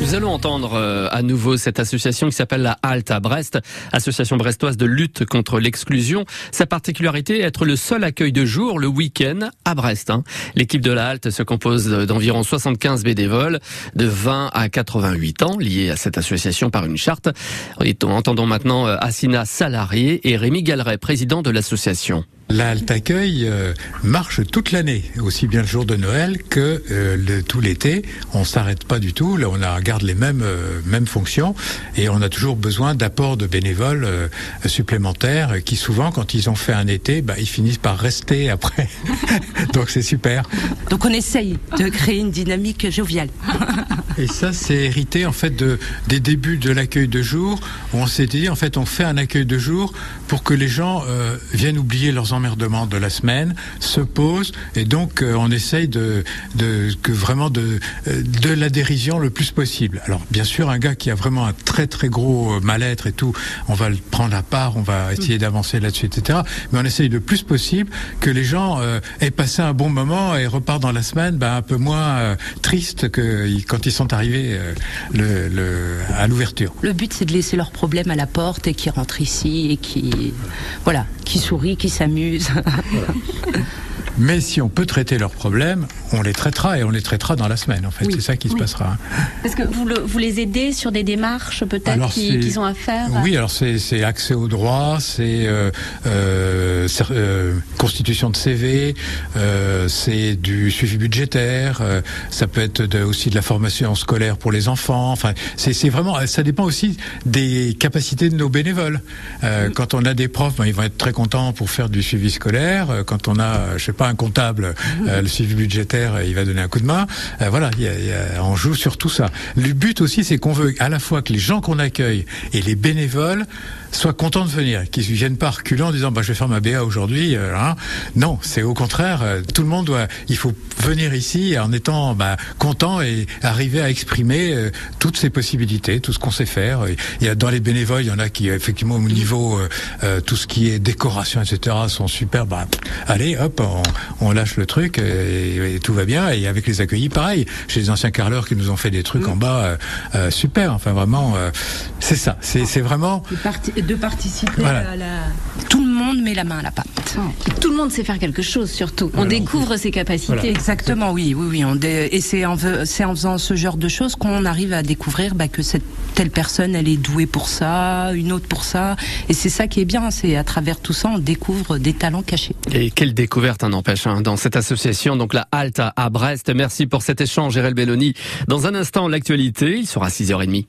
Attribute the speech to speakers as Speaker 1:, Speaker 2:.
Speaker 1: Nous allons entendre euh, à nouveau cette association qui s'appelle la HALT à Brest, association brestoise de lutte contre l'exclusion. Sa particularité est être le seul accueil de jour le week-end à Brest. Hein. L'équipe de la HALT se compose d'environ 75 bénévoles de 20 à 88 ans liés à cette association par une charte. Entendons maintenant euh, Assina Salarié et Rémi Galeret, président de l'association.
Speaker 2: La accueil euh, marche toute l'année, aussi bien le jour de Noël que euh, le, tout l'été. On s'arrête pas du tout. Là, on a, garde les mêmes euh, mêmes fonctions et on a toujours besoin d'apports de bénévoles supplémentaires qui souvent, quand ils ont fait un été, bah, ils finissent par rester après. Donc c'est super.
Speaker 3: Donc on essaye de créer une dynamique joviale.
Speaker 2: et ça, c'est hérité en fait de des débuts de l'accueil de jour où on s'est dit en fait on fait un accueil de jour pour que les gens viennent oublier leurs emmerdements de la semaine se posent et donc euh, on essaye de, de que vraiment de, euh, de la dérision le plus possible. Alors bien sûr, un gars qui a vraiment un très très gros euh, mal-être et tout, on va le prendre à part, on va essayer d'avancer là-dessus, etc. Mais on essaye le plus possible que les gens aient passé un bon moment et repartent dans la semaine ben, un peu moins triste que quand ils sont arrivés le, le, à l'ouverture.
Speaker 3: Le but c'est de laisser leurs problèmes à la porte et qui rentrent ici et qui voilà, qui sourient, qui s'amusent
Speaker 2: Mais si on peut traiter leurs problèmes, on les traitera et on les traitera dans la semaine. En fait, c'est ça qui se passera.
Speaker 4: Est-ce que vous, vous, les aidez sur des démarches peut-être qu'ils ont à faire
Speaker 2: Oui, alors c'est accès au droit, c'est euh, euh, euh, constitution de CV, c'est du suivi budgétaire, ça peut être de, aussi de la formation scolaire pour les enfants. Enfin, c'est vraiment, ça dépend aussi des capacités de nos bénévoles. Quand on a des profs, ben, ils vont être très contents pour faire du suivi scolaire. Quand on a, je sais pas, un comptable, le suivi budgétaire il va donner un coup de main. Euh, voilà, on joue sur tout ça. Le but aussi, c'est qu'on veut à la fois que les gens qu'on accueille et les bénévoles soient contents de venir, qu'ils ne viennent pas reculant en disant bah, je vais faire ma BA aujourd'hui. Euh, hein. Non, c'est au contraire, euh, tout le monde doit, il faut venir ici en étant bah, content et arriver à exprimer euh, toutes ses possibilités, tout ce qu'on sait faire. Il y a dans les bénévoles, il y en a qui effectivement au niveau tout ce qui est décoration, etc. sont super. Bah, allez, hop, on, lâche le truc et, tout va bien. Et avec les accueillis, pareil. Chez les anciens carleurs qui nous ont fait des trucs mm. en bas, super. Enfin vraiment, c'est ça. C'est vraiment
Speaker 3: de participer à la... Tout le monde met la main à la pâte.
Speaker 4: tout le monde sait faire quelque chose, surtout. On découvre ses capacités.
Speaker 3: Exactement, oui, oui, oui. On Et c'est en, en, faisant ce genre de choses qu'on arrive à découvrir bah, que cette telle personne, elle est douée pour ça, une autre pour ça. Et c'est ça qui est bien, c'est à travers tout ça, on découvre des talents cachés.
Speaker 1: Et quelle découverte, hein, n'empêche, hein, dans cette association, donc la Halte à Brest. Merci pour cet échange, Gérald Belloni. Dans un instant, l'actualité, il sera 6h30.